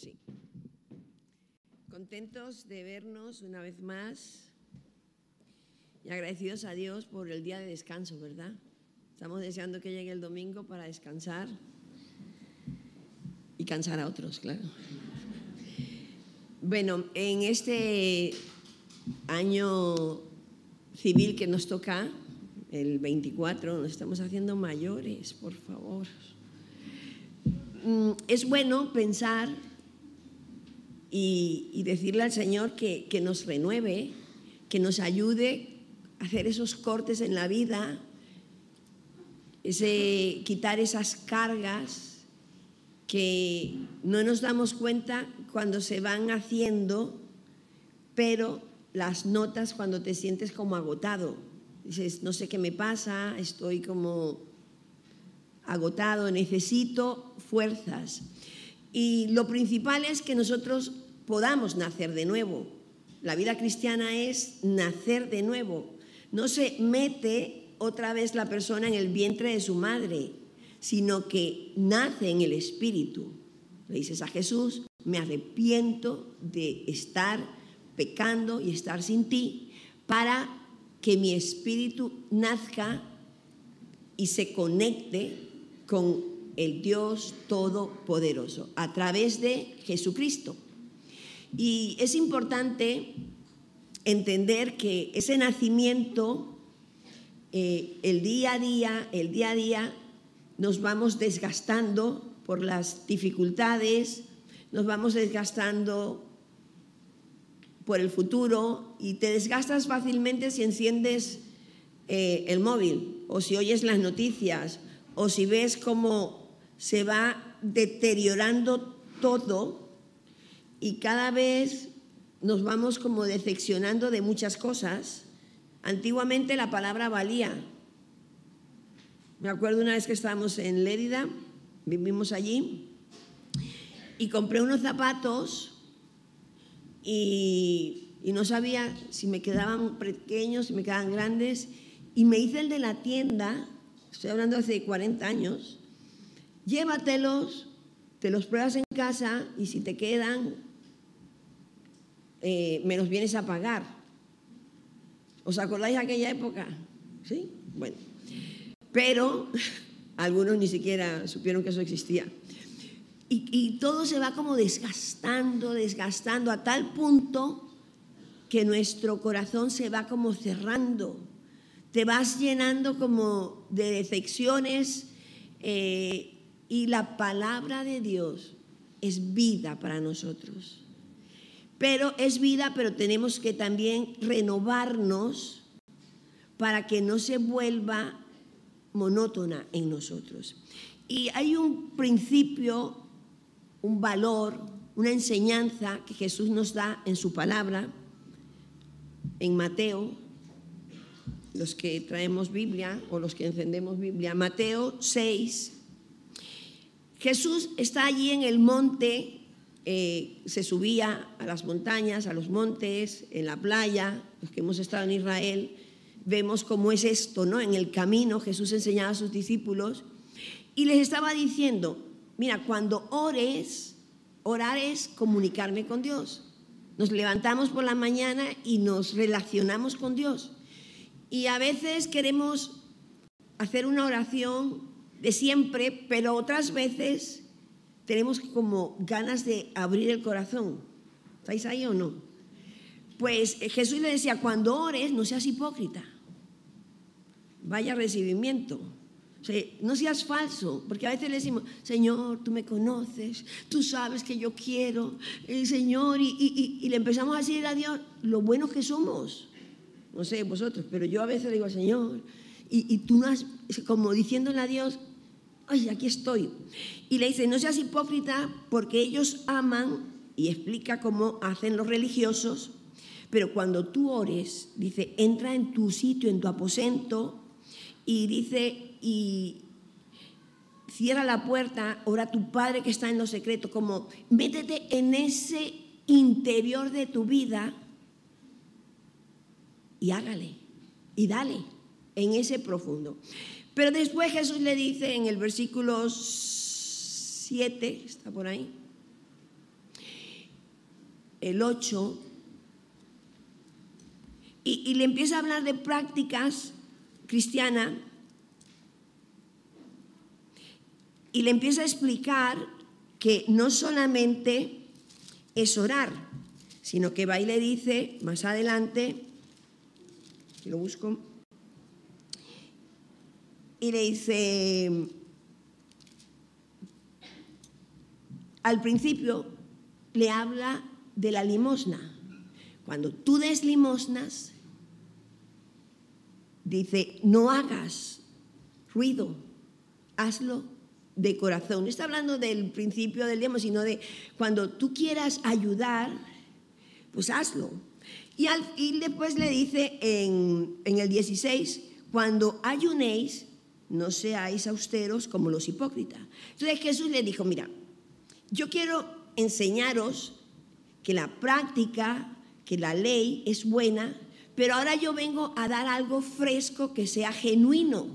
Sí. Contentos de vernos una vez más y agradecidos a Dios por el día de descanso, ¿verdad? Estamos deseando que llegue el domingo para descansar y cansar a otros, claro. Bueno, en este año civil que nos toca, el 24, nos estamos haciendo mayores, por favor. Mm, es bueno pensar y, decirle al Señor que, que nos renueve, que nos ayude a hacer esos cortes en la vida, ese, quitar esas cargas que no nos damos cuenta cuando se van haciendo, pero las notas cuando te sientes como agotado. Dices, no sé qué me pasa, estoy como agotado, necesito fuerzas. Y lo principal es que nosotros podamos nacer de nuevo. La vida cristiana es nacer de nuevo. No se mete otra vez la persona en el vientre de su madre, sino que nace en el Espíritu. Le dices a Jesús, me arrepiento de estar pecando y estar sin ti para que mi espíritu nazca y se conecte con el Dios Todopoderoso a través de Jesucristo. Y es importante entender que ese nacimiento, eh, el día a día, el día a día, nos vamos desgastando por las dificultades, nos vamos desgastando por el futuro y te desgastas fácilmente si enciendes eh, el móvil o si oyes las noticias o si ves cómo se va deteriorando todo y cada vez nos vamos como decepcionando de muchas cosas. Antiguamente la palabra valía. Me acuerdo una vez que estábamos en Lérida, vivimos allí, y compré unos zapatos y, no sabía si me quedaban pequeños, si me quedaban grandes, y me hice el de la tienda, estoy hablando hace 40 años, llévatelos, te los pruebas en casa y si te quedan, eh, me los vienes a pagar. ¿Os acordáis de aquella época? ¿Sí? Bueno. Pero algunos ni siquiera supieron que eso existía. Y, todo se va como desgastando, desgastando, a tal punto que nuestro corazón se va como cerrando. Te vas llenando como de defecciones eh, y la palabra de Dios es vida para nosotros pero es vida, pero tenemos que también renovarnos para que no se vuelva monótona en nosotros. Y hay un principio, un valor, una enseñanza que Jesús nos da en su palabra, en Mateo, los que traemos Biblia o los que encendemos Biblia, Mateo 6. Jesús está allí en el monte eh, se subía a las montañas, a los montes, en la playa, los que hemos estado en Israel, vemos cómo es esto, ¿no? En el camino Jesús enseñaba a sus discípulos y les estaba diciendo, mira, cuando ores, orar es comunicarme con Dios. Nos levantamos por la mañana y nos relacionamos con Dios. Y a veces queremos hacer una oración de siempre, pero otras veces tenemos como ganas de abrir el corazón. ¿Estáis ahí o no? Pues eh, Jesús le decía, cuando ores, no seas hipócrita. Vaya recibimiento. no seas falso, porque a veces le decimos, Señor, tú me conoces, tú sabes que yo quiero, el Señor, y, le empezamos a decir a Dios lo buenos que somos. No sé vosotros, pero yo a veces le digo Señor, y, y tú no has, como diciéndole a Dios, ay, aquí estoy. Y le dice, no seas hipócrita porque ellos aman, y explica cómo hacen los religiosos, pero cuando tú ores, dice, entra en tu sitio, en tu aposento, y dice, y cierra la puerta, ora a tu Padre que está en lo secreto, como métete en ese interior de tu vida y hágale, y dale en ese profundo. Pero después Jesús le dice en el versículo 7, está por ahí, el 8, y, le empieza a hablar de prácticas cristianas y le empieza a explicar que no solamente es orar, sino que va y le dice más adelante, lo busco, y le dice, al principio le habla de la limosna. Cuando tú des limosnas, dice, no hagas ruido, hazlo de corazón. No está hablando del principio del demo, sino de cuando tú quieras ayudar, pues hazlo. Y, al, después le dice en, en el 16, cuando ayunéis, no seáis austeros como los hipócritas. Entonces Jesús le dijo, mira, yo quiero enseñaros que la práctica, que la ley es buena, pero ahora yo vengo a dar algo fresco que sea genuino.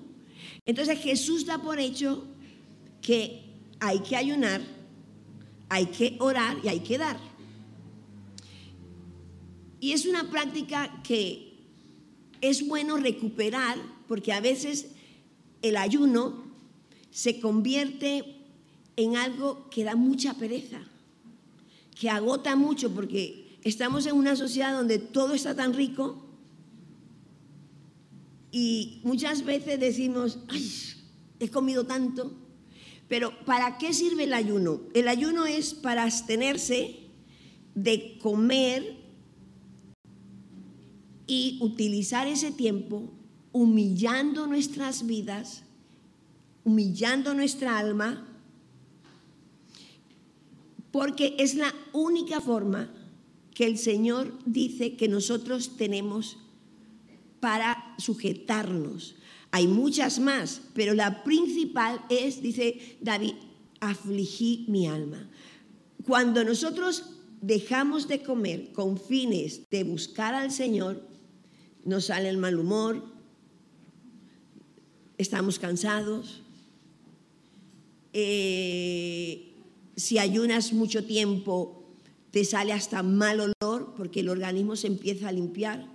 Entonces Jesús da por hecho que hay que ayunar, hay que orar y hay que dar. Y es una práctica que es bueno recuperar porque a veces el ayuno se convierte en algo que da mucha pereza, que agota mucho porque estamos en una sociedad donde todo está tan rico y muchas veces decimos, ay, he comido tanto, pero ¿para qué sirve el ayuno? El ayuno es para abstenerse de comer y utilizar ese tiempo humillando nuestras vidas, humillando nuestra alma, porque es la única forma que el Señor dice que nosotros tenemos para sujetarnos, hay muchas más, pero la principal es, dice David, afligí mi alma. Cuando nosotros dejamos de comer con fines de buscar al Señor, nos sale el mal humor, estamos cansados. Eh, si ayunas mucho tiempo, te sale hasta mal olor porque el organismo se empieza a limpiar.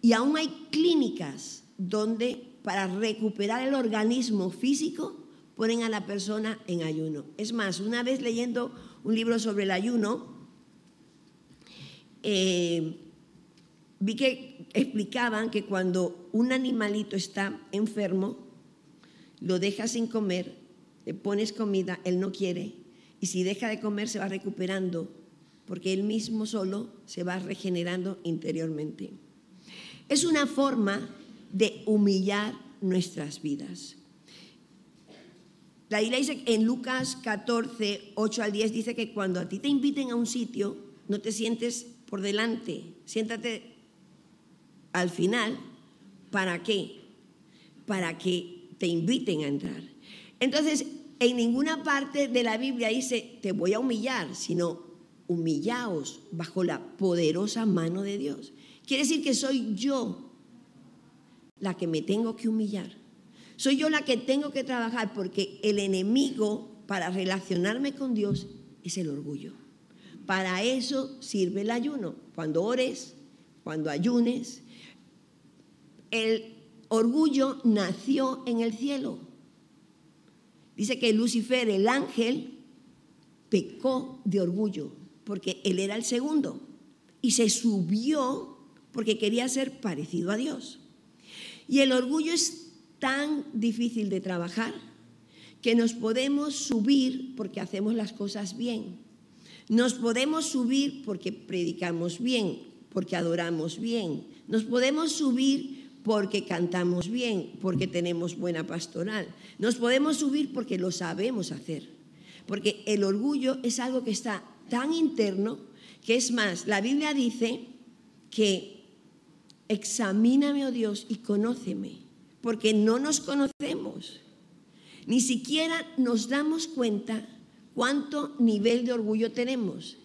Y aún hay clínicas donde para recuperar el organismo físico, ponen a la persona en ayuno. Es más, una vez leyendo un libro sobre el ayuno, eh, vi que explicaban que cuando un animalito está enfermo, lo dejas sin comer, le pones comida, él no quiere, y si deja de comer se va recuperando, porque él mismo solo se va regenerando interiormente. Es una forma de humillar nuestras vidas. La dice en Lucas 14, 8 al 10, dice que cuando a ti te inviten a un sitio, no te sientes por delante, siéntate al final. ¿Para qué? Para que te inviten a entrar. Entonces, en ninguna parte de la Biblia dice, te voy a humillar, sino humillaos bajo la poderosa mano de Dios. Quiere decir que soy yo la que me tengo que humillar. Soy yo la que tengo que trabajar porque el enemigo para relacionarme con Dios es el orgullo. Para eso sirve el ayuno. Cuando ores, cuando ayunes, el orgullo nació en el cielo. Dice que Lucifer, el ángel, pecó de orgullo porque él era el segundo y se subió porque quería ser parecido a Dios. Y el orgullo es tan difícil de trabajar que nos podemos subir porque hacemos las cosas bien. Nos podemos subir porque predicamos bien, porque adoramos bien. Nos podemos subir porque cantamos bien, porque tenemos buena pastoral. Nos podemos subir porque lo sabemos hacer. Porque el orgullo es algo que está tan interno que es más, la Biblia dice que examíname, oh Dios, y conóceme, porque no nos conocemos. Ni siquiera nos damos cuenta cuánto nivel de orgullo tenemos.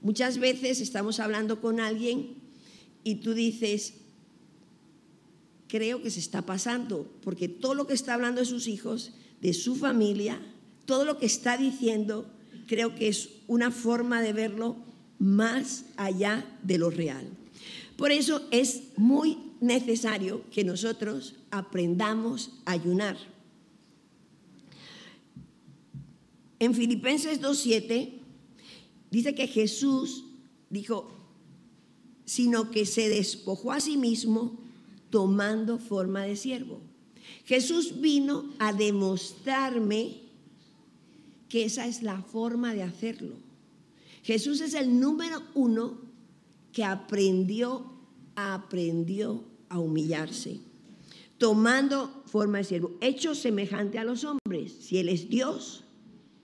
Muchas veces estamos hablando con alguien y tú dices, creo que se está pasando, porque todo lo que está hablando de sus hijos, de su familia, todo lo que está diciendo, creo que es una forma de verlo más allá de lo real. Por eso es muy necesario que nosotros aprendamos a ayunar. En Filipenses 2.7 dice que Jesús dijo, sino que se despojó a sí mismo tomando forma de siervo. Jesús vino a demostrarme que esa es la forma de hacerlo. Jesús es el número uno que aprendió, aprendió a humillarse, tomando forma de siervo, hecho semejante a los hombres. Si Él es Dios,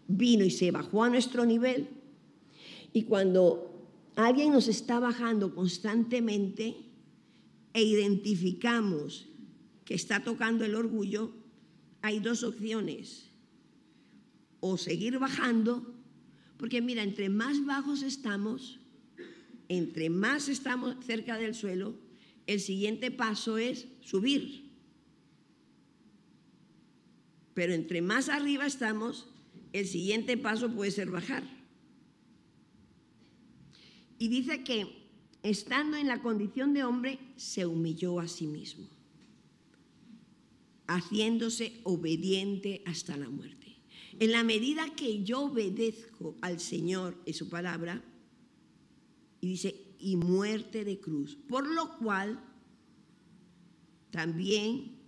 vino y se bajó a nuestro nivel. Y cuando alguien nos está bajando constantemente e identificamos que está tocando el orgullo, hay dos opciones. O seguir bajando, porque mira, entre más bajos estamos, entre más estamos cerca del suelo, el siguiente paso es subir. Pero entre más arriba estamos, el siguiente paso puede ser bajar. Y dice que estando en la condición de hombre, se humilló a sí mismo, haciéndose obediente hasta la muerte. En la medida que yo obedezco al Señor y su palabra, y dice, y muerte de cruz, por lo cual también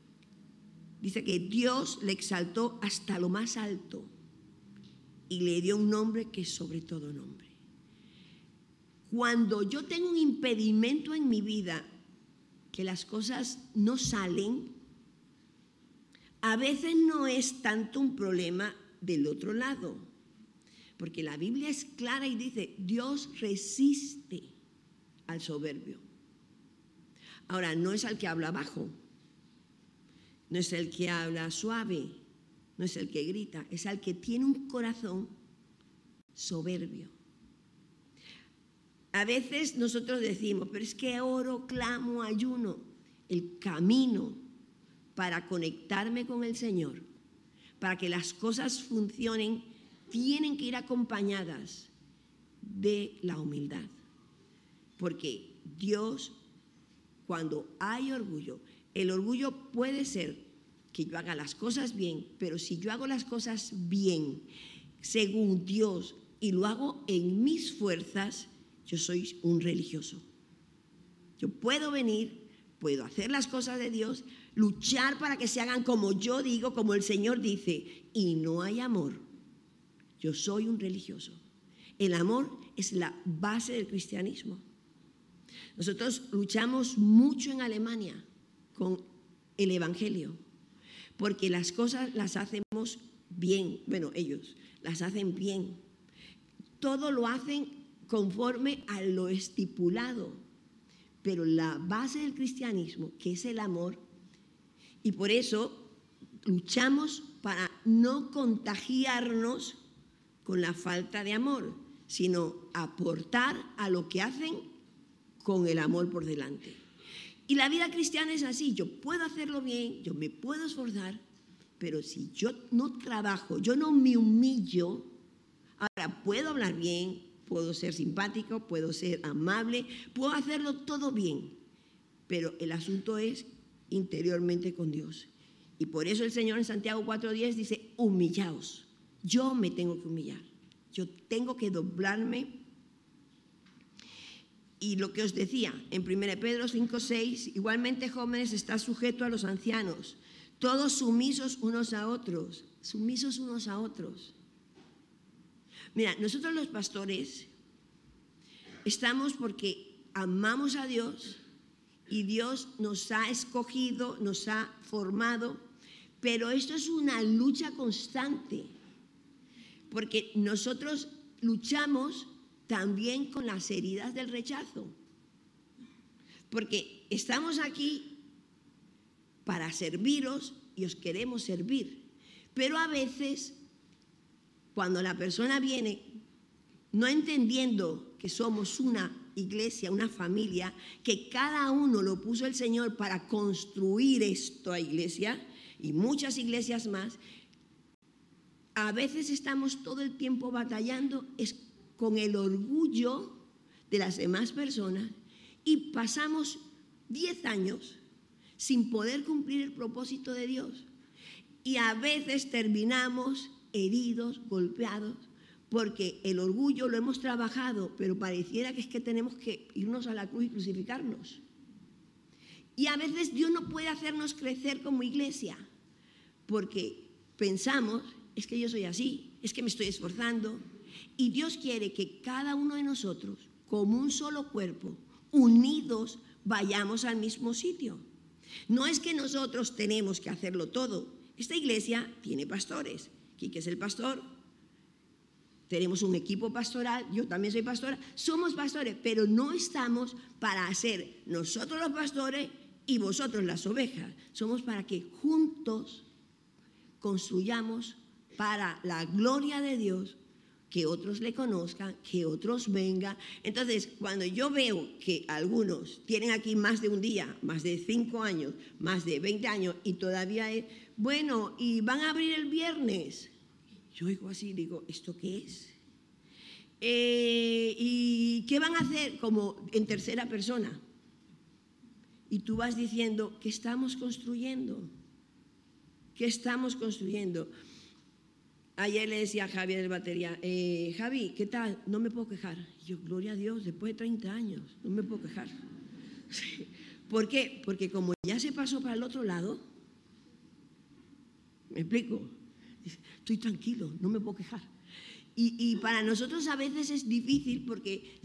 dice que Dios le exaltó hasta lo más alto y le dio un nombre que es sobre todo nombre. Cuando yo tengo un impedimento en mi vida, que las cosas no salen, a veces no es tanto un problema del otro lado, porque la Biblia es clara y dice, Dios resiste al soberbio. Ahora, no es al que habla bajo, no es el que habla suave, no es el que grita, es al que tiene un corazón soberbio. A veces nosotros decimos, pero es que oro, clamo, ayuno. El camino para conectarme con el Señor, para que las cosas funcionen, tienen que ir acompañadas de la humildad. Porque Dios, cuando hay orgullo, el orgullo puede ser que yo haga las cosas bien, pero si yo hago las cosas bien, según Dios, y lo hago en mis fuerzas, yo soy un religioso. Yo puedo venir, puedo hacer las cosas de Dios, luchar para que se hagan como yo digo, como el Señor dice, y no hay amor. Yo soy un religioso. El amor es la base del cristianismo. Nosotros luchamos mucho en Alemania con el Evangelio, porque las cosas las hacemos bien, bueno, ellos las hacen bien. Todo lo hacen conforme a lo estipulado. Pero la base del cristianismo, que es el amor, y por eso luchamos para no contagiarnos con la falta de amor, sino aportar a lo que hacen con el amor por delante. Y la vida cristiana es así, yo puedo hacerlo bien, yo me puedo esforzar, pero si yo no trabajo, yo no me humillo, ahora puedo hablar bien, puedo ser simpático, puedo ser amable, puedo hacerlo todo bien, pero el asunto es interiormente con Dios. Y por eso el Señor en Santiago 4.10 dice, humillaos, yo me tengo que humillar, yo tengo que doblarme. Y lo que os decía en 1 Pedro 5.6, igualmente jóvenes está sujeto a los ancianos, todos sumisos unos a otros, sumisos unos a otros. Mira, nosotros los pastores estamos porque amamos a Dios y Dios nos ha escogido, nos ha formado, pero esto es una lucha constante, porque nosotros luchamos también con las heridas del rechazo, porque estamos aquí para serviros y os queremos servir, pero a veces cuando la persona viene no entendiendo que somos una iglesia, una familia, que cada uno lo puso el Señor para construir esta iglesia y muchas iglesias más, a veces estamos todo el tiempo batallando es con el orgullo de las demás personas y pasamos 10 años sin poder cumplir el propósito de Dios. Y a veces terminamos heridos, golpeados, porque el orgullo lo hemos trabajado, pero pareciera que es que tenemos que irnos a la cruz y crucificarnos. Y a veces Dios no puede hacernos crecer como iglesia, porque pensamos, es que yo soy así, es que me estoy esforzando, y Dios quiere que cada uno de nosotros, como un solo cuerpo, unidos, vayamos al mismo sitio. No es que nosotros tenemos que hacerlo todo. Esta iglesia tiene pastores. Quique es el pastor. Tenemos un equipo pastoral, yo también soy pastora. Somos pastores, pero no estamos para hacer nosotros los pastores y vosotros las ovejas. Somos para que juntos construyamos para la gloria de Dios que otros le conozcan, que otros vengan. Entonces, cuando yo veo que algunos tienen aquí más de un día, más de cinco años, más de 20 años, y todavía es, bueno, y van a abrir el viernes. Yo oigo así, digo, ¿esto qué es? Eh, ¿Y qué van a hacer? Como en tercera persona. Y tú vas diciendo, ¿qué estamos construyendo? ¿Qué estamos construyendo? Ayer le decía a Javi del batería, eh, Javi, ¿qué tal? No me puedo quejar. yo, gloria a Dios, después de 30 años, no me puedo quejar. ¿Por qué? Porque como ya se pasó para el otro lado, ¿me explico? Estoy tranquilo, no me puedo quejar. Y, para nosotros a veces es difícil porque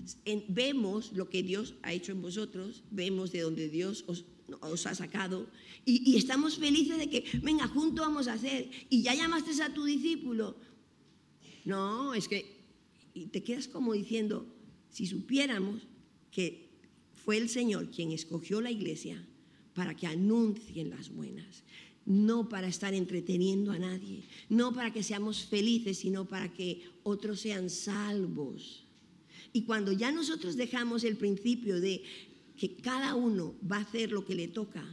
vemos lo que Dios ha hecho en vosotros, vemos de donde Dios os, os ha sacado y, estamos felices de que, venga, juntos vamos a hacer. Y ya llamaste a tu discípulo. No, es que y te quedas como diciendo, si supiéramos que fue el Señor quien escogió la iglesia para que anuncien las buenas, no para estar entreteniendo a nadie, no para que seamos felices, sino para que otros sean salvos. Y cuando ya nosotros dejamos el principio de que cada uno va a hacer lo que le toca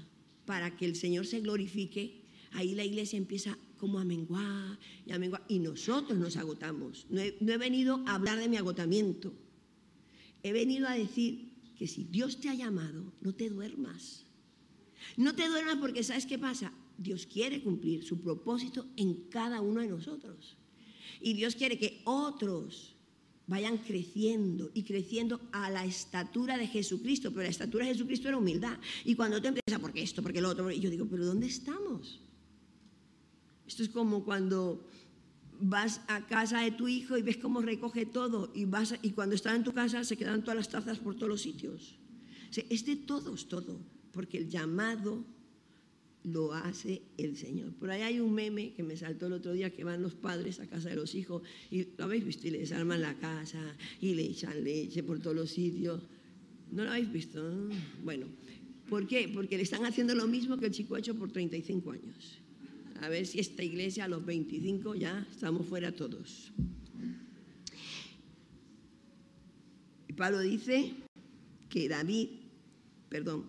para que el Señor se glorifique, ahí la iglesia empieza como a menguar y a menguar. Y nosotros nos agotamos. No he, no he venido a hablar de mi agotamiento. He venido a decir que si Dios te ha llamado, no te duermas. No te duermas porque ¿sabes qué pasa? Dios quiere cumplir su propósito en cada uno de nosotros. Y Dios quiere que otros vayan creciendo y creciendo a la estatura de Jesucristo. Pero la estatura de Jesucristo era humildad. Y cuando tú empiezas, porque esto, porque lo otro, y yo digo, pero ¿dónde estamos? Esto es como cuando vas a casa de tu hijo y ves cómo recoge todo y, vas y cuando está en tu casa se quedan todas las tazas por todos los sitios. es de todos todo, porque el llamado lo hace el Señor. Por ahí hay un meme que me saltó el otro día que van los padres a casa de los hijos y lo habéis visto y les arman la casa y le echan leche por todos los sitios. ¿No lo habéis visto? Bueno, ¿por qué? Porque le están haciendo lo mismo que el chico ha hecho por 35 años. A ver si esta iglesia a los 25 ya estamos fuera todos. Pablo dice que David, perdón,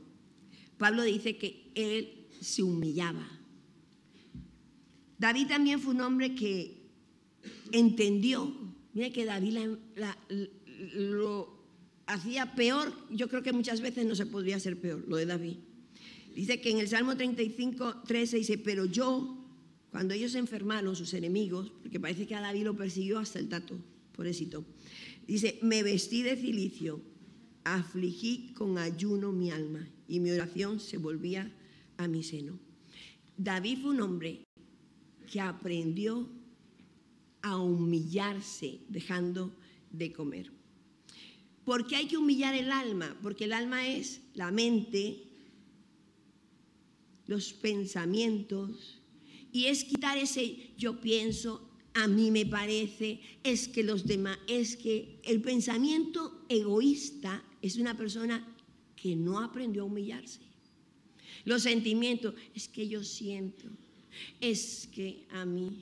Pablo dice que él se humillaba. David también fue un hombre que entendió, mira que David lo hacía peor, yo creo que muchas veces no se podría hacer peor, lo de David. Dice que en el Salmo 35, 13 dice, pero yo, cuando ellos se enfermaron, sus enemigos, porque parece que a David lo persiguió hasta el tato, pobrecito, dice, me vestí de cilicio, afligí con ayuno mi alma y mi oración se volvía a mi seno. David fue un hombre que aprendió a humillarse dejando de comer. ¿Por qué hay que humillar el alma? Porque el alma es la mente, los pensamientos, y es quitar ese yo pienso, a mí me parece, es que los demás, es que el pensamiento egoísta es una persona que no aprendió a humillarse. Los sentimientos, es que yo siento, es que a mí.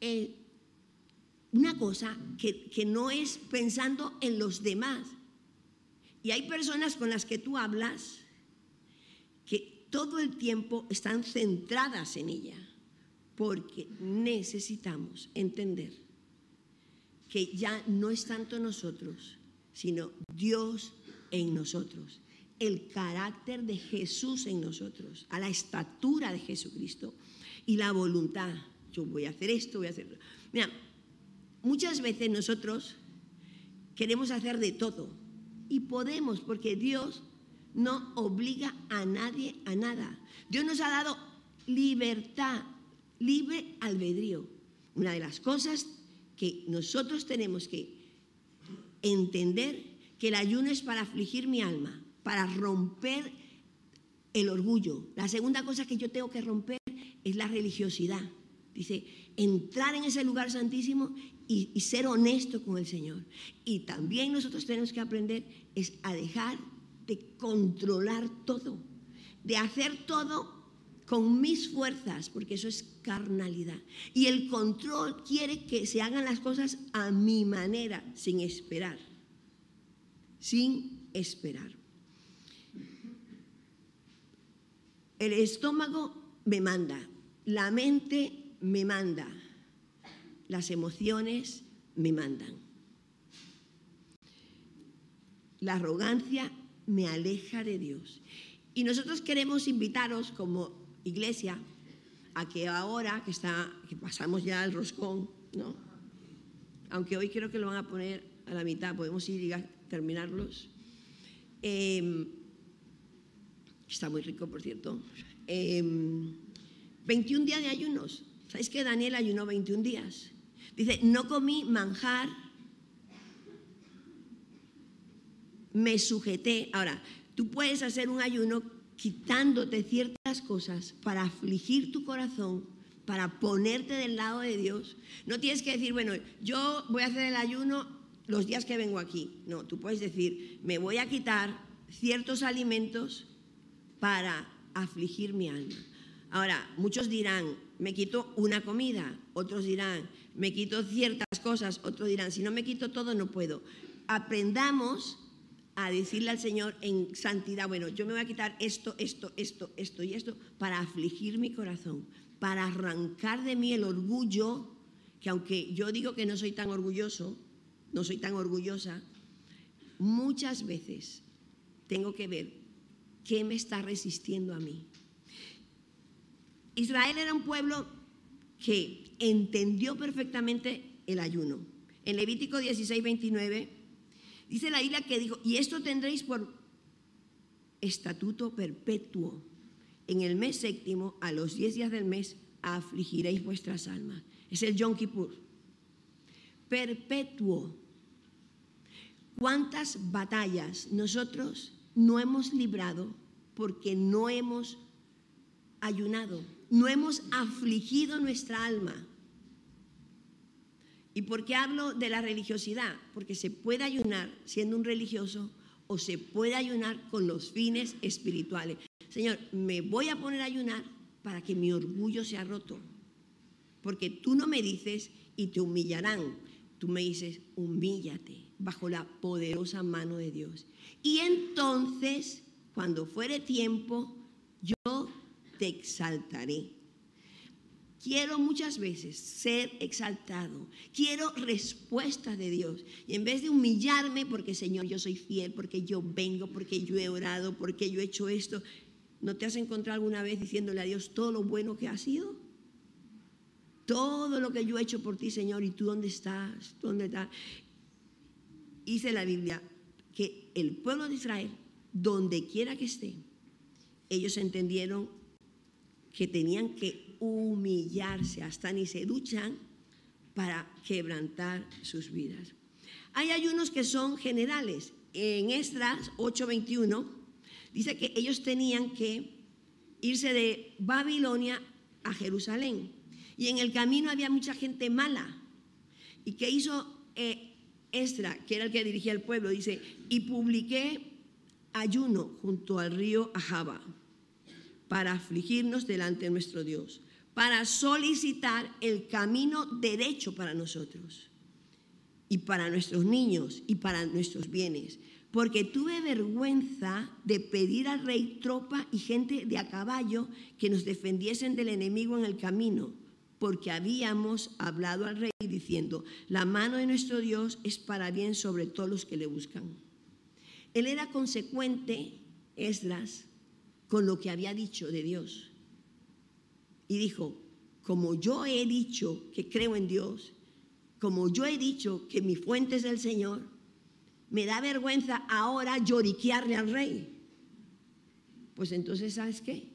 Eh, una cosa que, que no es pensando en los demás. Y hay personas con las que tú hablas que todo el tiempo están centradas en ella, porque necesitamos entender que ya no es tanto nosotros, sino Dios en nosotros. El carácter de Jesús en nosotros, a la estatura de Jesucristo y la voluntad. Yo voy a hacer esto, voy a hacer... Mira, muchas veces nosotros queremos hacer de todo y podemos porque Dios no obliga a nadie a nada. Dios nos ha dado libertad, libre albedrío. Una de las cosas que nosotros tenemos que entender que el ayuno es para afligir mi alma, para romper el orgullo. La segunda cosa que yo tengo que romper es la religiosidad. Dice, entrar en ese lugar santísimo y, ser honesto con el Señor. Y también nosotros tenemos que aprender es a dejar de controlar todo, de hacer todo con mis fuerzas, porque eso es carnalidad. Y el control quiere que se hagan las cosas a mi manera, sin esperar. Sin esperar. El estómago me manda, la mente me manda, las emociones me mandan. La arrogancia me aleja de Dios. Y nosotros queremos invitaros como iglesia a que ahora que, está, que pasamos ya el roscón, ¿no? aunque hoy creo que lo van a poner a la mitad, podemos ir a terminarlos. Eh, está muy rico, por cierto. Eh, em, 21 días de ayunos. ¿Sabéis que Daniel ayunó 21 días? Dice, no comí manjar, me sujeté. Ahora, tú puedes hacer un ayuno quitándote ciertas cosas para afligir tu corazón, para ponerte del lado de Dios. No tienes que decir, bueno, yo voy a hacer el ayuno los días que vengo aquí. No, tú puedes decir, me voy a quitar ciertos alimentos para afligir mi alma. Ahora, muchos dirán, me quito una comida, otros dirán, me quito ciertas cosas, otros dirán, si no me quito todo, no puedo. Aprendamos a decirle al Señor en santidad, bueno, yo me voy a quitar esto, esto, esto, esto y esto para afligir mi corazón, para arrancar de mí el orgullo, que aunque yo digo que no soy tan orgulloso, no soy tan orgullosa, muchas veces tengo que ver qué me está resistiendo a mí. Israel era un pueblo que entendió perfectamente el ayuno. En Levítico 16, 29 Dice la isla que dijo, y esto tendréis por estatuto perpetuo. En el mes séptimo, a los diez días del mes, afligiréis vuestras almas. Es el Yom Kippur. Perpetuo. ¿Cuántas batallas nosotros no hemos librado porque no hemos ayunado? No hemos afligido nuestra alma. ¿Y por qué hablo de la religiosidad? Porque se puede ayunar siendo un religioso o se puede ayunar con los fines espirituales. Señor, me voy a poner a ayunar para que mi orgullo sea roto. Porque tú no me dices y te humillarán. Tú me dices, humíllate bajo la poderosa mano de Dios. Y entonces, cuando fuere tiempo, yo te exaltaré. Quiero muchas veces ser exaltado. Quiero respuestas de Dios. Y en vez de humillarme porque, Señor, yo soy fiel, porque yo vengo, porque yo he orado, porque yo he hecho esto, ¿no te has encontrado alguna vez diciéndole a Dios todo lo bueno que ha sido? Todo lo que yo he hecho por ti, Señor, ¿y tú dónde estás? ¿Dónde estás? Dice la Biblia que el pueblo de Israel, donde quiera que esté, ellos entendieron que tenían que humillarse, hasta ni se duchan para quebrantar sus vidas. Hay ayunos que son generales. En Esdras 8:21 dice que ellos tenían que irse de Babilonia a Jerusalén. Y en el camino había mucha gente mala. ¿Y que hizo eh, Esdras, que era el que dirigía el pueblo? Dice, y publiqué ayuno junto al río Ahaba para afligirnos delante de nuestro Dios para solicitar el camino derecho para nosotros y para nuestros niños y para nuestros bienes. Porque tuve vergüenza de pedir al rey tropa y gente de a caballo que nos defendiesen del enemigo en el camino, porque habíamos hablado al rey diciendo, la mano de nuestro Dios es para bien sobre todos los que le buscan. Él era consecuente, Esdras, con lo que había dicho de Dios. Y dijo, como yo he dicho que creo en Dios, como yo he dicho que mi fuente es el Señor, me da vergüenza ahora lloriquearle al rey. Pues entonces, ¿sabes qué?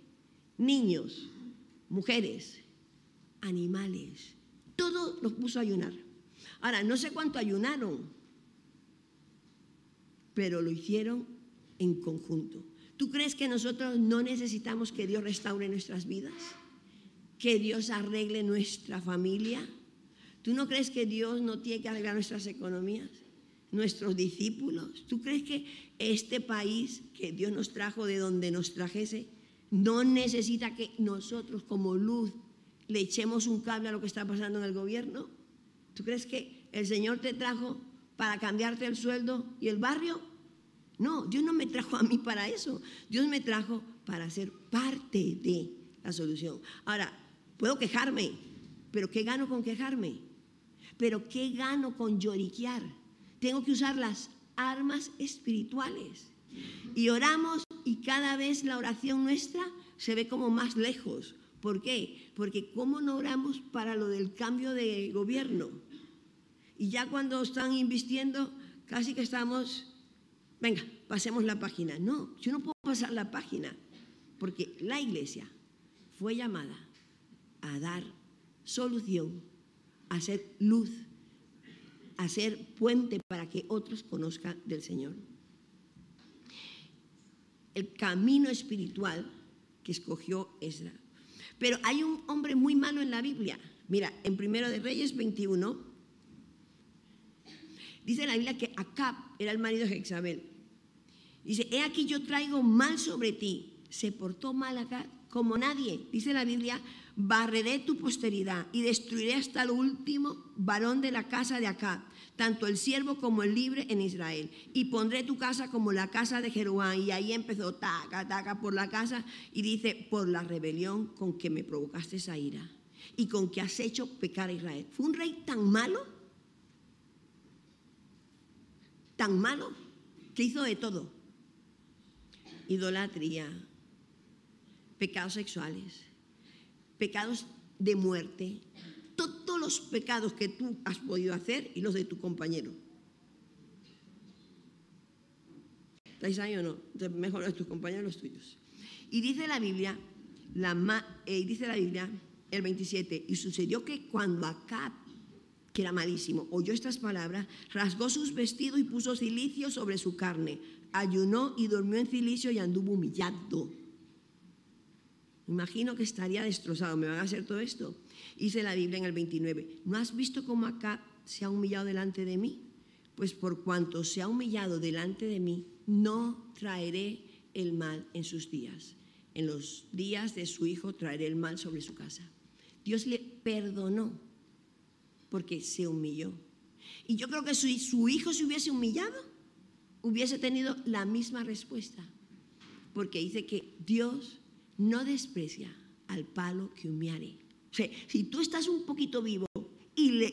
Niños, mujeres, animales, todo los puso a ayunar. Ahora, no sé cuánto ayunaron, pero lo hicieron en conjunto. ¿Tú crees que nosotros no necesitamos que Dios restaure nuestras vidas? ¿Que Dios arregle nuestra familia? ¿Tú no crees que Dios no tiene que arreglar nuestras economías? nuestros discípulos. ¿Tú crees que este país que Dios nos trajo de donde nos trajese no necesita que nosotros como luz le echemos un cable a lo que está pasando en el gobierno? ¿Tú crees que el Señor te trajo para cambiarte el sueldo y el barrio? No, Dios no me trajo a mí para eso. Dios me trajo para ser parte de la solución. Ahora, puedo quejarme, pero ¿qué gano con quejarme? Pero ¿qué gano con lloriquear? Tengo que usar las armas espirituales. Y oramos y cada vez la oración nuestra se ve como más lejos. ¿Por qué? Porque ¿cómo no oramos para lo del cambio de gobierno? Y ya cuando están invirtiendo, casi que estamos, venga, pasemos la página. No, yo no puedo pasar la página, porque la iglesia fue llamada a dar solución, a ser luz hacer puente para que otros conozcan del Señor. El camino espiritual que escogió Esdra. Pero hay un hombre muy malo en la Biblia. Mira, en Primero de Reyes 21, dice la Biblia que Acab era el marido de Jezabel. Dice, he aquí yo traigo mal sobre ti. Se portó mal acá como nadie. Dice la Biblia, barreré tu posteridad y destruiré hasta el último varón de la casa de Acab, tanto el siervo como el libre en Israel. Y pondré tu casa como la casa de Jeruán. Y ahí empezó, taca, taca, por la casa. Y dice, por la rebelión con que me provocaste esa ira y con que has hecho pecar a Israel. Fue un rey tan malo, tan malo, que hizo de todo. Idolatría, pecados sexuales, pecados de muerte, todos los pecados que tú has podido hacer y los de tu compañero. ¿Estáis ahí o no? mejor los de tus compañeros los tuyos. Y dice la Biblia, la, eh, dice la Biblia, el 27, y sucedió que cuando Acab, que era malísimo, oyó estas palabras, rasgó sus vestidos y puso cilicio sobre su carne, ayunó y durmió en cilicio y anduvo humillado Imagino que estaría destrozado. ¿Me van a hacer todo esto? Dice la Biblia en el 29. ¿No has visto cómo acá se ha humillado delante de mí? Pues por cuanto se ha humillado delante de mí, no traeré el mal en sus días. En los días de su hijo traeré el mal sobre su casa. Dios le perdonó porque se humilló. Y yo creo que si su hijo se hubiese humillado, hubiese tenido la misma respuesta. Porque dice que Dios no desprecia al palo que humiare. O sea, si tú estás un poquito vivo y,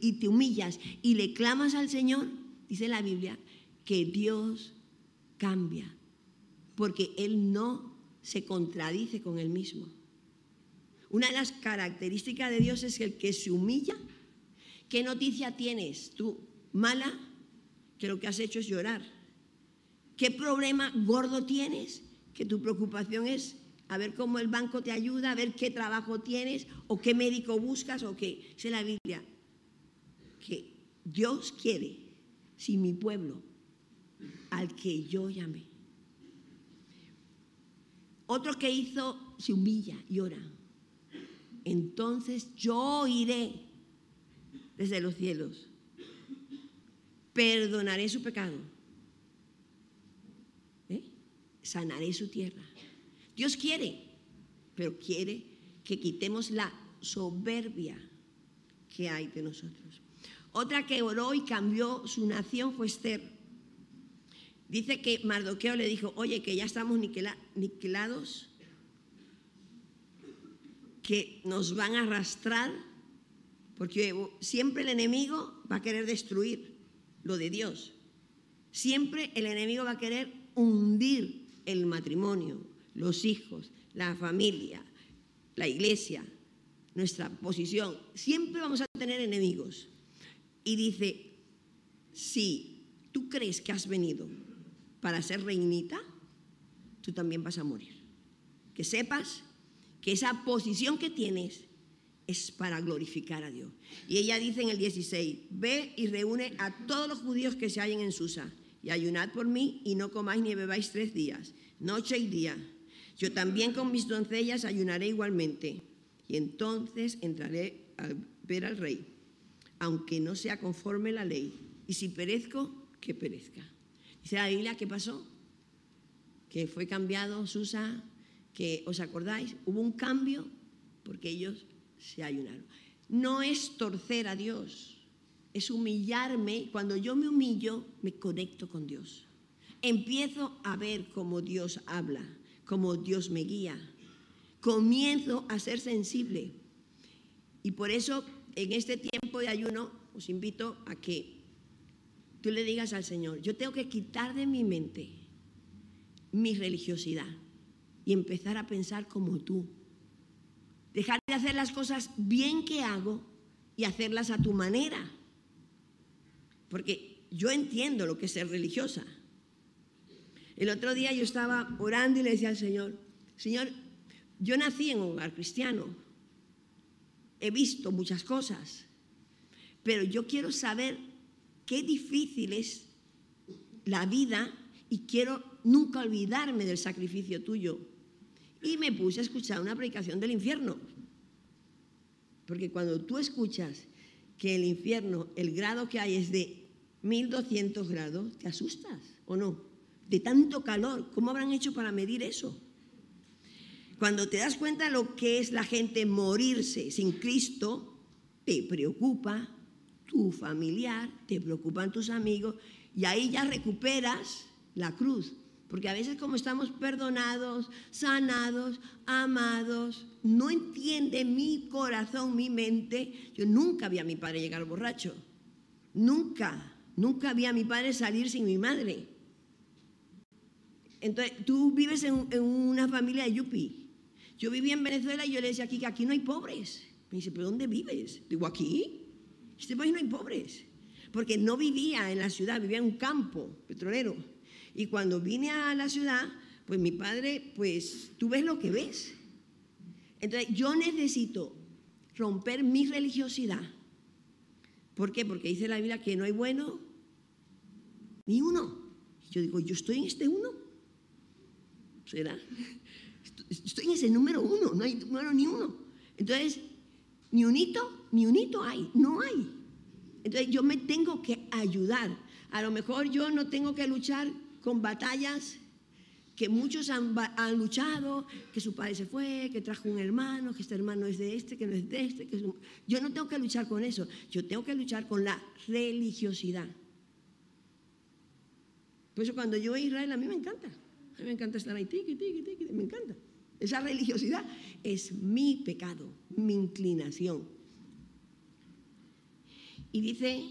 y te humillas y le clamas al Señor, dice la Biblia, que Dios cambia, porque Él no se contradice con Él mismo. Una de las características de Dios es el que se humilla. ¿Qué noticia tienes tú? Mala, que lo que has hecho es llorar. ¿Qué problema gordo tienes? Que tu preocupación es a ver cómo el banco te ayuda, a ver qué trabajo tienes o qué médico buscas o qué. Es la Biblia. Que Dios quiere, si mi pueblo, al que yo llamé. Otro que hizo, se humilla y ora. Entonces yo iré desde los cielos. Perdonaré su pecado. ¿eh? Sanaré su tierra Dios quiere, pero quiere que quitemos la soberbia que hay de nosotros. Otra que oró y cambió su nación fue Esther. Dice que Mardoqueo le dijo, oye, que ya estamos niquelados, que nos van a arrastrar, porque siempre el enemigo va a querer destruir lo de Dios. Siempre el enemigo va a querer hundir el matrimonio, los hijos, la familia, la iglesia, nuestra posición. Siempre vamos a tener enemigos. Y dice, si tú crees que has venido para ser reinita, tú también vas a morir. Que sepas que esa posición que tienes es para glorificar a Dios. Y ella dice en el 16, ve y reúne a todos los judíos que se hallen en Susa y ayunad por mí y no comáis ni bebáis tres días, noche y día. Yo también con mis doncellas ayunaré igualmente y entonces entraré a ver al rey, aunque no sea conforme la ley. Y si perezco, que perezca. Dice la Biblia, ¿qué pasó? Que fue cambiado Susa, que os acordáis, hubo un cambio porque ellos se ayunaron. No es torcer a Dios, es humillarme. Cuando yo me humillo, me conecto con Dios. Empiezo a ver cómo Dios habla, cómo Dios me guía. Comienzo a ser sensible. Y por eso, en este tiempo de ayuno, os invito a que tú le digas al Señor, yo tengo que quitar de mi mente mi religiosidad y empezar a pensar como tú. Dejar de hacer las cosas bien que hago y hacerlas a tu manera. Porque yo entiendo lo que es ser religiosa. El otro día yo estaba orando y le decía al Señor, Señor, yo nací en un hogar cristiano, he visto muchas cosas, pero yo quiero saber qué difícil es la vida y quiero nunca olvidarme del sacrificio tuyo. Y me puse a escuchar una predicación del infierno. Porque cuando tú escuchas que el infierno, el grado que hay es de 1200 grados, te asustas, ¿o no? De tanto calor, ¿cómo habrán hecho para medir eso? Cuando te das cuenta lo que es la gente morirse sin Cristo, te preocupa tu familiar, te preocupan tus amigos, y ahí ya recuperas la cruz. Porque a veces como estamos perdonados, sanados, amados, no entiende mi corazón, mi mente. Yo nunca vi a mi padre llegar borracho. Nunca. Nunca vi a mi padre salir sin mi madre. Entonces, tú vives en, una familia de yupi. Yo vivía en Venezuela y yo le decía aquí que aquí no hay pobres. Me dice, ¿pero dónde vives? Digo, aquí. Este país no hay pobres. Porque no vivía en la ciudad, vivía en un campo petrolero. Y cuando vine a la ciudad, pues mi padre, pues tú ves lo que ves. Entonces, yo necesito romper mi religiosidad. ¿Por qué? Porque dice la Biblia que no hay bueno ni uno. Yo digo, yo estoy en este uno. ¿Será? Estoy en ese número uno, no hay número ni uno. Entonces, ni unito, ni unito hay, no hay. Entonces, yo me tengo que ayudar. A lo mejor yo no tengo que luchar con batallas que muchos han, luchado, que su padre se fue, que trajo un hermano, que este hermano es de este, que no es de este. Que Yo no tengo que luchar con eso, yo tengo que luchar con la religiosidad. Por eso cuando yo voy Israel a mí me encanta. Me encanta estar ahí, tiqui, tiqui, tiqui, me encanta. Esa religiosidad es mi pecado, mi inclinación. Y dice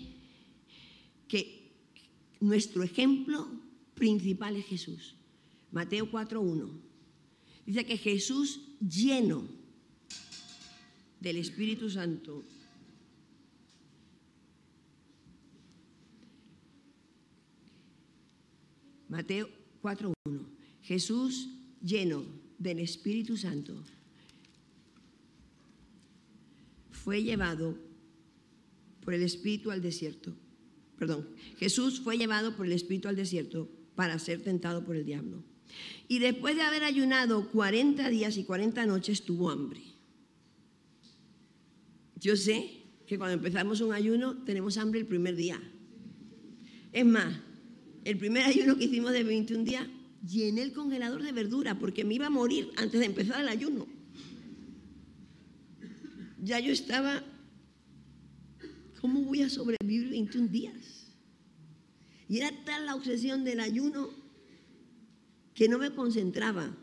que nuestro ejemplo principal es Jesús. Mateo 4.1. Dice que Jesús lleno del Espíritu Santo Mateo 4.1. Jesús lleno del Espíritu Santo fue llevado por el Espíritu al desierto. Perdón, Jesús fue llevado por el Espíritu al desierto para ser tentado por el diablo. Y después de haber ayunado 40 días y 40 noches, tuvo hambre. Yo sé que cuando empezamos un ayuno tenemos hambre el primer día. Es más, el primer ayuno que hicimos de 21 días, llené el congelador de verdura porque me iba a morir antes de empezar el ayuno. Ya yo estaba, ¿cómo voy a sobrevivir 21 días? Y era tal la obsesión del ayuno que no me concentraba.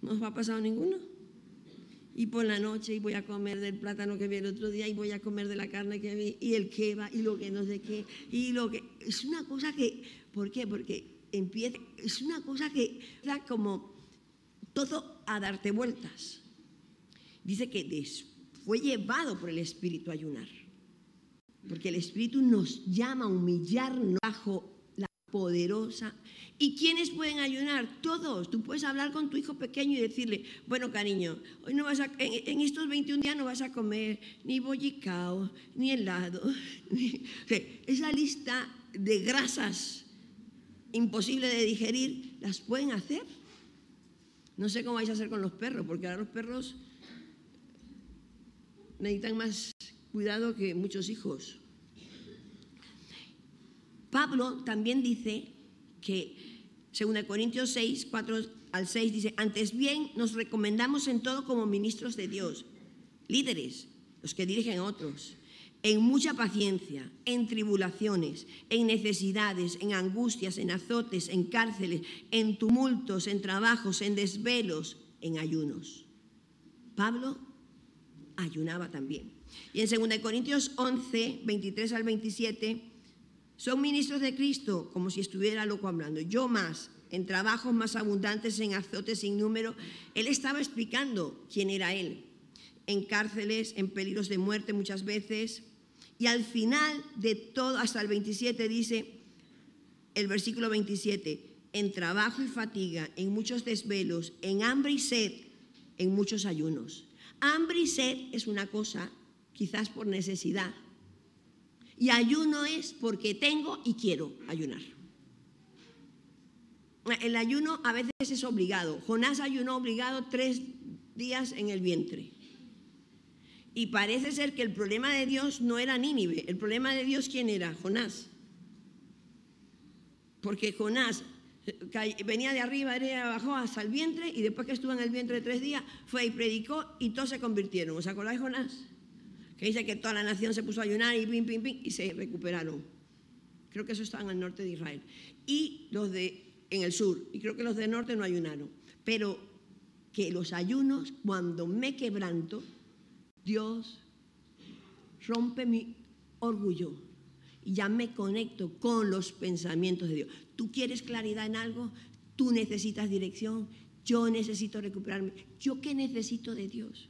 ¿No os ha pasado ninguno? y por la noche y voy a comer del plátano que vi el otro día y voy a comer de la carne que vi y el keba y lo que no sé qué y lo que es una cosa que ¿por qué? Porque empieza es una cosa que da como todo a darte vueltas. Dice que fue llevado por el espíritu a ayunar. Porque el espíritu nos llama a humillarnos bajo la poderosa ¿Y quiénes pueden ayunar? Todos. Tú puedes hablar con tu hijo pequeño y decirle, bueno, cariño, hoy no vas a, en, estos 21 días no vas a comer ni bollicao, ni helado. esa lista de grasas imposible de digerir, ¿las pueden hacer? No sé cómo vais a hacer con los perros, porque ahora los perros necesitan más cuidado que muchos hijos. Pablo también dice que según Corintios 6, 4 al 6 dice, antes bien nos recomendamos en todo como ministros de Dios, líderes, los que dirigen a otros, en mucha paciencia, en tribulaciones, en necesidades, en angustias, en azotes, en cárceles, en tumultos, en trabajos, en desvelos, en ayunos. Pablo ayunaba también. Y en 2 Corintios 11, 23 al 27, son ministros de Cristo, como si estuviera loco hablando. Yo más, en trabajos más abundantes, en azotes sin número. Él estaba explicando quién era Él. En cárceles, en peligros de muerte muchas veces. Y al final de todo, hasta el 27 dice, el versículo 27, en trabajo y fatiga, en muchos desvelos, en hambre y sed, en muchos ayunos. Hambre y sed es una cosa, quizás por necesidad, y ayuno es porque tengo y quiero ayunar. El ayuno a veces es obligado. Jonás ayunó obligado tres días en el vientre. Y parece ser que el problema de Dios no era Nínive. El problema de Dios, ¿quién era? Jonás. Porque Jonás venía de arriba, bajó hasta el vientre y después que estuvo en el vientre tres días, fue y predicó y todos se convirtieron. ¿Os acordáis, Jonás? que dice que toda la nación se puso a ayunar y pim, pim, pim, y se recuperaron. Creo que eso está en el norte de Israel. Y los de en el sur, y creo que los del norte no ayunaron. Pero que los ayunos, cuando me quebranto, Dios rompe mi orgullo y ya me conecto con los pensamientos de Dios. ¿Tú quieres claridad en algo? ¿Tú necesitas dirección? Yo necesito recuperarme. ¿Yo qué necesito de Dios?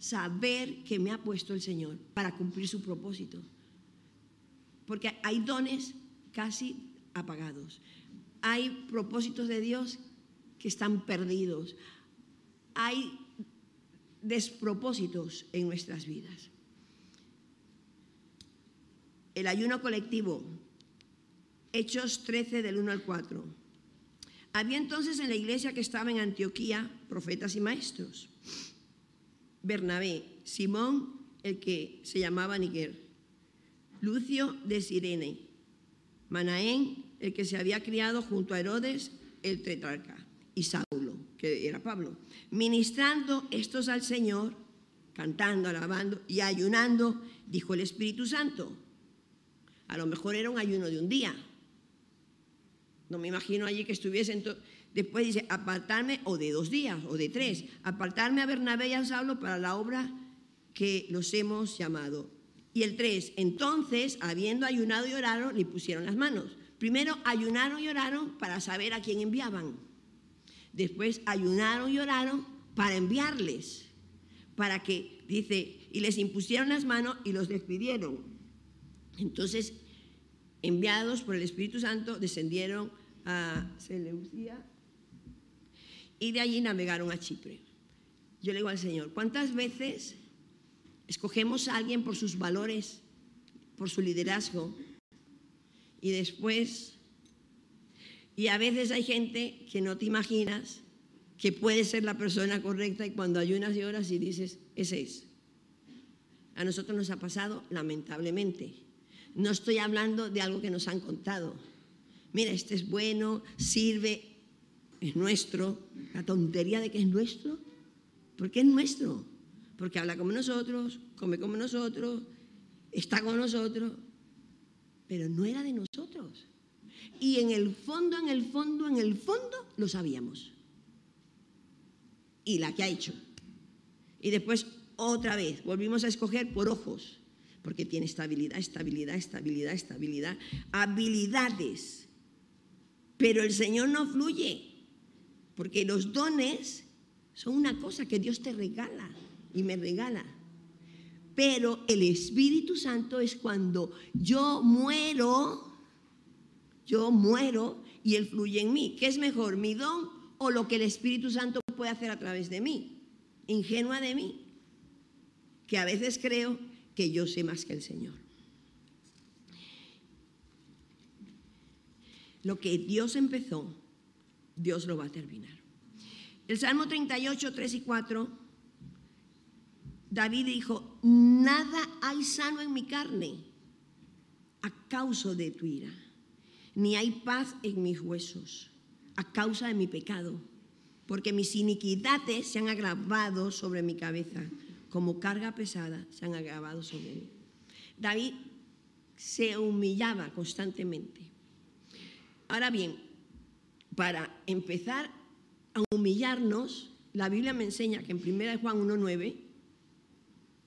saber que me ha puesto el Señor para cumplir su propósito. Porque hay dones casi apagados. Hay propósitos de Dios que están perdidos. Hay despropósitos en nuestras vidas. El ayuno colectivo, Hechos 13 del 1 al 4. Había entonces en la iglesia que estaba en Antioquía profetas y maestros. Bernabé, Simón, el que se llamaba Niger, Lucio de Sirene, Manaén, el que se había criado junto a Herodes, el tetrarca, y Saulo, que era Pablo, ministrando estos al Señor, cantando, alabando y ayunando, dijo el Espíritu Santo. A lo mejor era un ayuno de un día. No me imagino allí que estuviesen Después dice, apartarme, o de dos días, o de tres, apartarme a Bernabé y a Saulo para la obra que los hemos llamado. Y el tres, entonces, habiendo ayunado y orado, le pusieron las manos. Primero ayunaron y oraron para saber a quién enviaban. Después ayunaron y oraron para enviarles. Para que, dice, y les impusieron las manos y los despidieron. Entonces, enviados por el Espíritu Santo, descendieron a Seleucía y de allí navegaron a Chipre. Yo le digo al Señor, ¿cuántas veces escogemos a alguien por sus valores, por su liderazgo, y después, y a veces hay gente que no te imaginas que puede ser la persona correcta y cuando ayunas y horas y dices, ese es. A nosotros nos ha pasado lamentablemente. No estoy hablando de algo que nos han contado. Mira, este es bueno, sirve, es nuestro, la tontería de que es nuestro, ¿por qué es nuestro? Porque habla como nosotros, come como nosotros, está con nosotros, pero no era de nosotros. Y en el fondo, en el fondo, en el fondo, lo sabíamos. Y la que ha hecho. Y después otra vez, volvimos a escoger por ojos, porque tiene estabilidad, estabilidad, estabilidad, estabilidad, habilidades. Pero el Señor no fluye, porque los dones son una cosa que Dios te regala y me regala. Pero el Espíritu Santo es cuando yo muero, yo muero y Él fluye en mí. ¿Qué es mejor, mi don o lo que el Espíritu Santo puede hacer a través de mí? Ingenua de mí, que a veces creo que yo sé más que el Señor. Lo que Dios empezó, Dios lo va a terminar. El Salmo 38, 3 y 4, David dijo, nada hay sano en mi carne a causa de tu ira, ni hay paz en mis huesos a causa de mi pecado, porque mis iniquidades se han agravado sobre mi cabeza como carga pesada se han agravado sobre mí. David se humillaba constantemente. Ahora bien, para empezar a humillarnos, la Biblia me enseña que en 1 Juan 1.9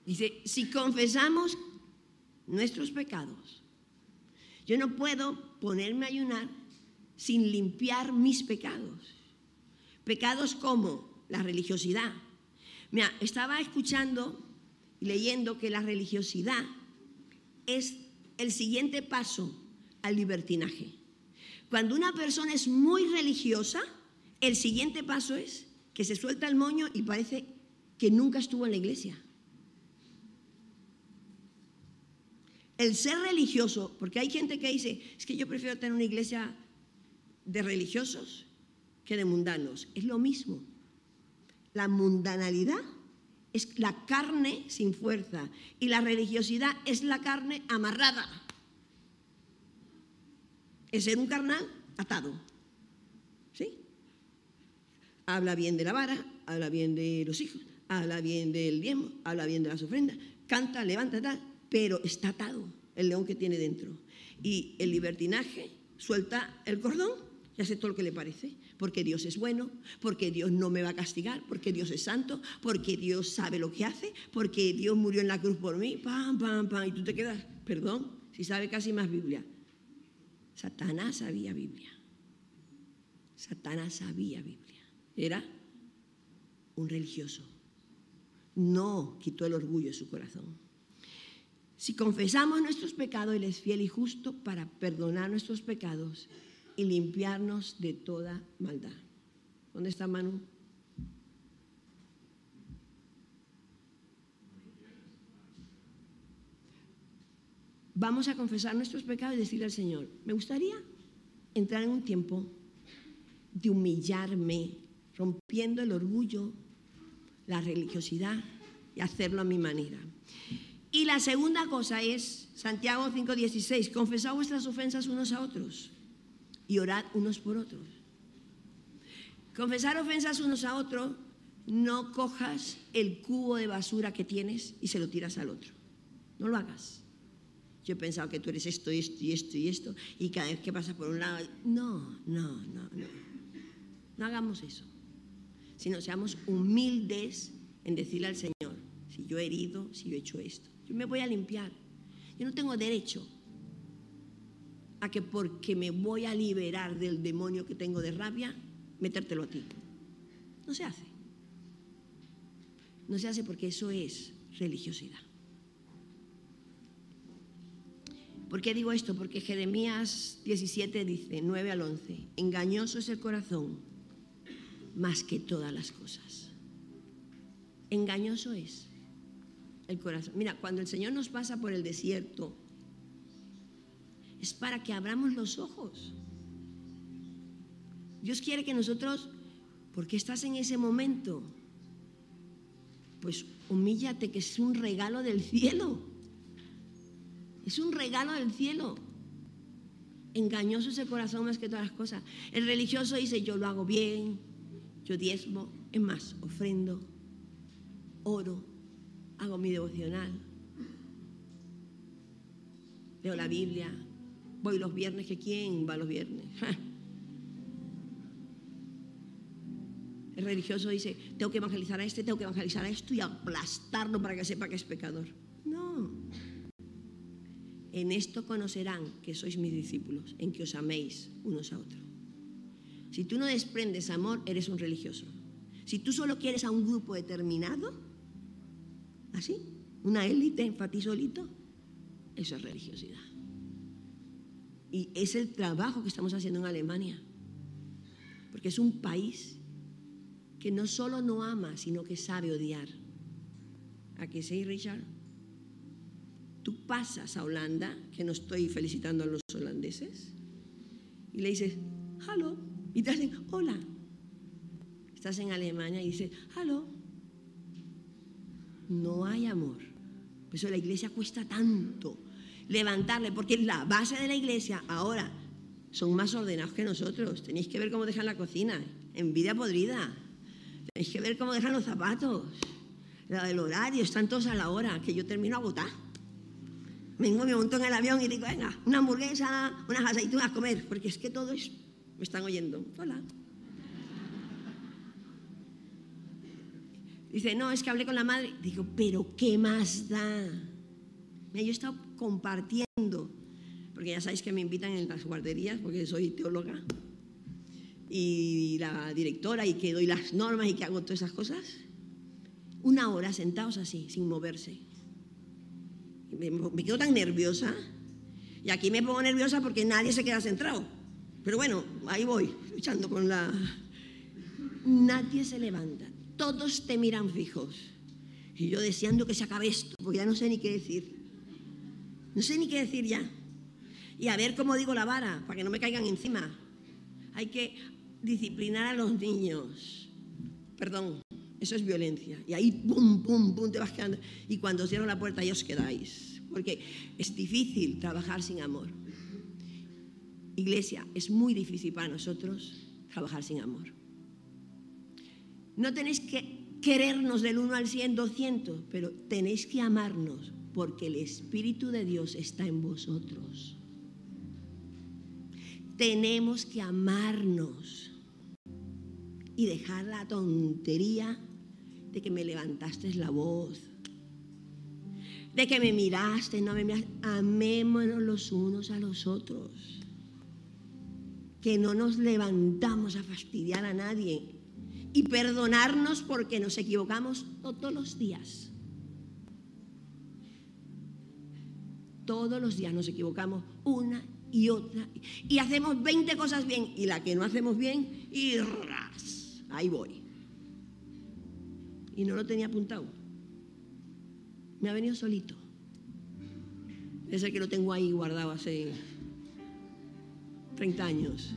dice, si confesamos nuestros pecados, yo no puedo ponerme a ayunar sin limpiar mis pecados. Pecados como la religiosidad, Mira, estaba escuchando y leyendo que la religiosidad es el siguiente paso al libertinaje. Cuando una persona es muy religiosa, el siguiente paso es que se suelta el moño y parece que nunca estuvo en la iglesia. El ser religioso, porque hay gente que dice, es que yo prefiero tener una iglesia de religiosos que de mundanos. Es lo mismo. La mundanalidad es la carne sin fuerza y la religiosidad es la carne amarrada. Es ser un carnal atado. ¿Sí? Habla bien de la vara, habla bien de los hijos, habla bien del diezmo, habla bien de las ofrendas, canta, levanta, tal, pero está atado el león que tiene dentro. Y el libertinaje suelta el cordón y hace todo lo que le parece, porque Dios es bueno, porque Dios no me va a castigar, porque Dios es santo, porque Dios sabe lo que hace, porque Dios murió en la cruz por mí, pam, pam, pam, y tú te quedas, perdón, si sabe casi más Biblia. Satanás sabía Biblia. Satanás sabía Biblia. Era un religioso. No quitó el orgullo de su corazón. Si confesamos nuestros pecados, Él es fiel y justo para perdonar nuestros pecados y limpiarnos de toda maldad. ¿Dónde está Manu? Vamos a confesar nuestros pecados y decirle al Señor, me gustaría entrar en un tiempo de humillarme, rompiendo el orgullo, la religiosidad y hacerlo a mi manera. Y la segunda cosa es, Santiago 5:16, confesad vuestras ofensas unos a otros y orad unos por otros. Confesar ofensas unos a otros, no cojas el cubo de basura que tienes y se lo tiras al otro. No lo hagas. Yo he pensado que tú eres esto, esto y esto y esto, y cada vez que pasas por un lado, no, no, no, no. No hagamos eso. Sino seamos humildes en decirle al Señor, si yo he herido, si yo he hecho esto, yo me voy a limpiar. Yo no tengo derecho a que porque me voy a liberar del demonio que tengo de rabia, metértelo a ti. No se hace. No se hace porque eso es religiosidad. ¿Por qué digo esto? Porque Jeremías 17 dice, 9 al 11, engañoso es el corazón más que todas las cosas. Engañoso es el corazón. Mira, cuando el Señor nos pasa por el desierto, es para que abramos los ojos. Dios quiere que nosotros, porque estás en ese momento, pues humíllate, que es un regalo del cielo. Es un regalo del cielo. Engañoso es el corazón más que todas las cosas. El religioso dice, yo lo hago bien, yo diezmo, es más, ofrendo, oro, hago mi devocional, leo la Biblia, Voy los viernes, que quién va los viernes. El religioso dice, tengo que evangelizar a este, tengo que evangelizar a esto y aplastarlo para que sepa que es pecador. No. En esto conocerán que sois mis discípulos, en que os améis unos a otros. Si tú no desprendes amor, eres un religioso. Si tú solo quieres a un grupo determinado, así, una élite ti solito, eso es religiosidad. Y es el trabajo que estamos haciendo en Alemania. Porque es un país que no solo no ama, sino que sabe odiar. ¿A qué sí, Richard? Tú pasas a Holanda, que no estoy felicitando a los holandeses, y le dices, hello, y te hacen, hola. Estás en Alemania y dices, hello. No hay amor. Por eso la iglesia cuesta tanto levantarle, porque la base de la iglesia ahora son más ordenados que nosotros. Tenéis que ver cómo dejan la cocina, envidia podrida. Tenéis que ver cómo dejan los zapatos, la del horario, están todos a la hora, que yo termino a agotar. Vengo, me monto en el avión y digo, venga, una hamburguesa, unas aceitunas a comer, porque es que todo es, me están oyendo. Hola. Dice, no, es que hablé con la madre. Digo, pero ¿qué más da? Mira, yo he estado compartiendo, porque ya sabéis que me invitan en las guarderías, porque soy teóloga, y la directora, y que doy las normas y que hago todas esas cosas. Una hora sentados así, sin moverse. Me, me quedo tan nerviosa, y aquí me pongo nerviosa porque nadie se queda centrado. Pero bueno, ahí voy, luchando con la... Nadie se levanta, todos te miran fijos. Y yo deseando que se acabe esto, porque ya no sé ni qué decir. No sé ni qué decir ya. Y a ver cómo digo la vara, para que no me caigan encima. Hay que disciplinar a los niños. Perdón, eso es violencia. Y ahí, pum, pum, pum, te vas quedando. Y cuando cierro la puerta, ya os quedáis. Porque es difícil trabajar sin amor. Iglesia, es muy difícil para nosotros trabajar sin amor. No tenéis que querernos del 1 al 100, 200, pero tenéis que amarnos porque el Espíritu de Dios está en vosotros. Tenemos que amarnos y dejar la tontería de que me levantaste la voz, de que me miraste, no me miraste. Amémonos los unos a los otros. Que no nos levantamos a fastidiar a nadie y perdonarnos porque nos equivocamos todos los días. Todos los días nos equivocamos una y otra. Y hacemos 20 cosas bien. Y la que no hacemos bien, y ras, ahí voy. Y no lo tenía apuntado. Me ha venido solito. Ese que lo tengo ahí guardado hace 30 años.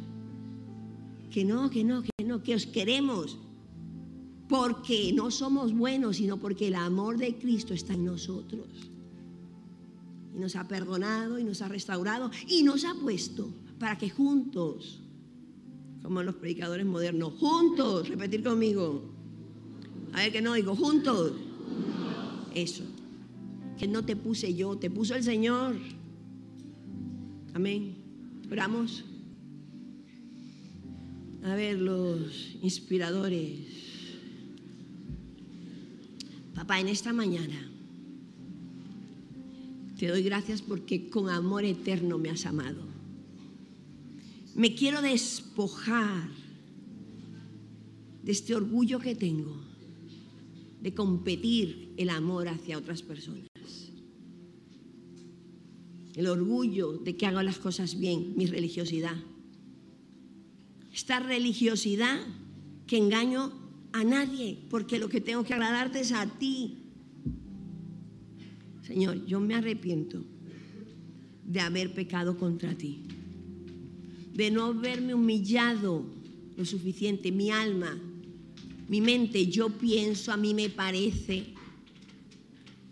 Que no, que no, que no, que os queremos. Porque no somos buenos, sino porque el amor de Cristo está en nosotros y nos ha perdonado y nos ha restaurado y nos ha puesto para que juntos, como los predicadores modernos, juntos, repetir conmigo, a ver que no digo, juntos, eso, que no te puse yo, te puso el Señor. Amén. Oramos. A ver, los inspiradores. Papá, en esta mañana te doy gracias porque con amor eterno me has amado. Me quiero despojar de este orgullo que tengo de competir el amor hacia otras personas. El orgullo de que hago las cosas bien, mi religiosidad. Esta religiosidad que engaño a nadie, porque lo que tengo que agradarte es a ti. Señor, yo me arrepiento de haber pecado contra ti, de no haberme humillado lo suficiente, mi alma, mi mente, yo pienso, a mí me parece,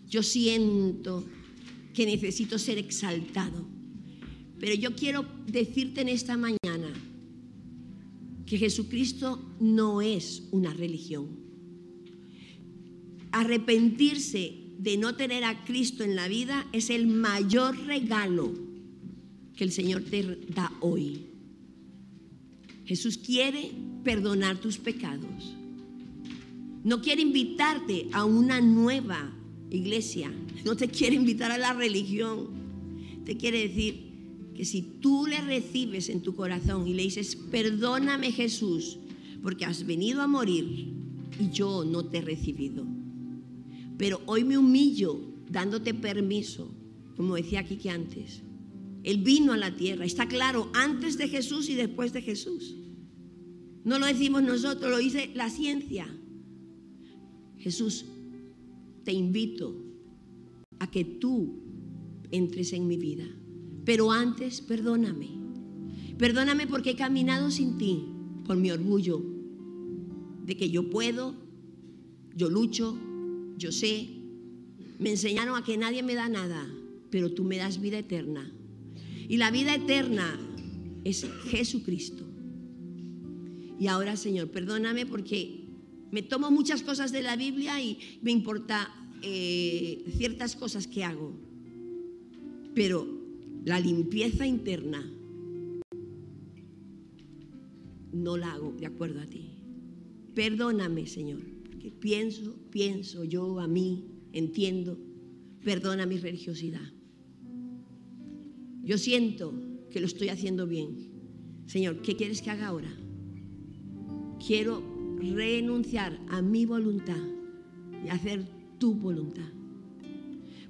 yo siento que necesito ser exaltado. Pero yo quiero decirte en esta mañana que Jesucristo no es una religión. Arrepentirse de no tener a Cristo en la vida es el mayor regalo que el Señor te da hoy. Jesús quiere perdonar tus pecados. No quiere invitarte a una nueva iglesia. No te quiere invitar a la religión. Te quiere decir que si tú le recibes en tu corazón y le dices, perdóname Jesús, porque has venido a morir y yo no te he recibido. Pero hoy me humillo dándote permiso, como decía aquí que antes. Él vino a la tierra, está claro, antes de Jesús y después de Jesús. No lo decimos nosotros, lo dice la ciencia. Jesús, te invito a que tú entres en mi vida. Pero antes, perdóname. Perdóname porque he caminado sin ti, por mi orgullo, de que yo puedo, yo lucho, yo sé. Me enseñaron a que nadie me da nada, pero tú me das vida eterna. Y la vida eterna es Jesucristo. Y ahora, Señor, perdóname porque me tomo muchas cosas de la Biblia y me importa eh, ciertas cosas que hago. Pero la limpieza interna no la hago de acuerdo a ti. Perdóname, Señor, porque pienso, pienso yo a mí, entiendo. Perdona mi religiosidad. Yo siento que lo estoy haciendo bien. Señor, ¿qué quieres que haga ahora? Quiero renunciar a mi voluntad y hacer tu voluntad.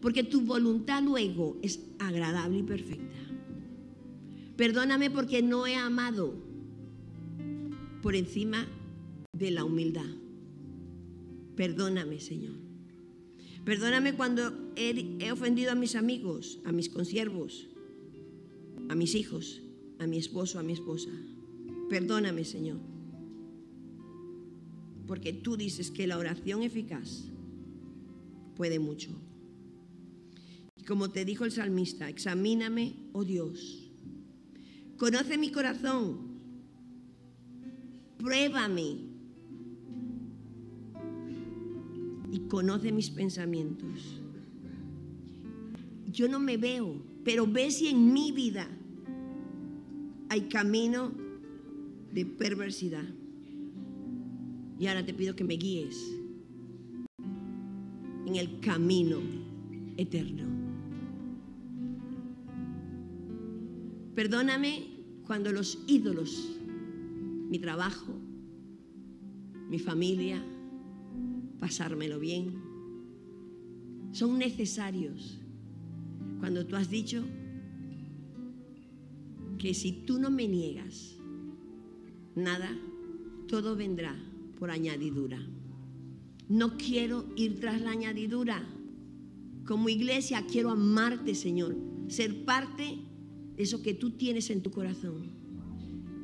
Porque tu voluntad luego es agradable y perfecta. Perdóname porque no he amado por encima de la humildad. Perdóname, Señor. Perdóname cuando he, ofendido a mis amigos, a mis consiervos, a mis hijos, a mi esposo, a mi esposa. Perdóname, Señor. Porque tú dices que la oración eficaz puede mucho. Como te dijo el salmista, examíname, oh Dios. Conoce mi corazón. Pruébame. Y conoce mis pensamientos. Yo no me veo, pero ve si en mi vida hay camino de perversidad. Y ahora te pido que me guíes en el camino eterno. Perdóname cuando los ídolos, mi trabajo, mi familia, pasármelo bien, son necesarios. Cuando tú has dicho que si tú no me niegas nada, todo vendrá por añadidura. No quiero ir tras la añadidura. Como iglesia quiero amarte, Señor, ser parte eso que tú tienes en tu corazón.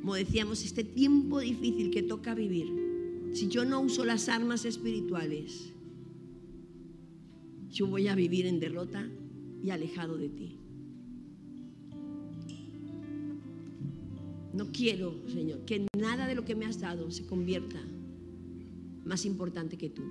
Como decíamos, este tiempo difícil que toca vivir, si yo no uso las armas espirituales, yo voy a vivir en derrota y alejado de ti. No quiero, Señor, que nada de lo que me has dado se convierta más importante que tú.